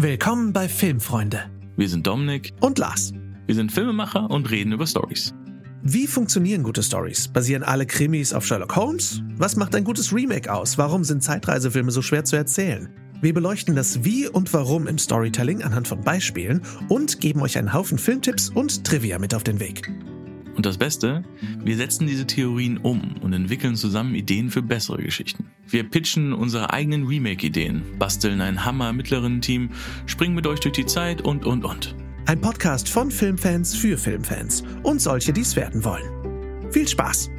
Willkommen bei Filmfreunde Wir sind Dominik, und Lars. wir sind Filmemacher und reden über Stories. Wie funktionieren gute Stories? Basieren alle Krimis auf Sherlock Holmes? Was macht ein gutes Remake aus? Warum sind Zeitreisefilme so schwer zu erzählen? Wir beleuchten das Wie und Warum im Storytelling anhand von Beispielen und geben euch einen Haufen Filmtipps und Trivia mit auf den Weg. Und das Beste, wir setzen diese Theorien um und entwickeln zusammen Ideen für bessere Geschichten. Wir pitchen unsere eigenen Remake-Ideen, basteln ein Hammer mittleren Team, springen mit euch durch die Zeit und, und, und. Ein Podcast von Filmfans für Filmfans und solche, die es werden wollen. Viel Spaß!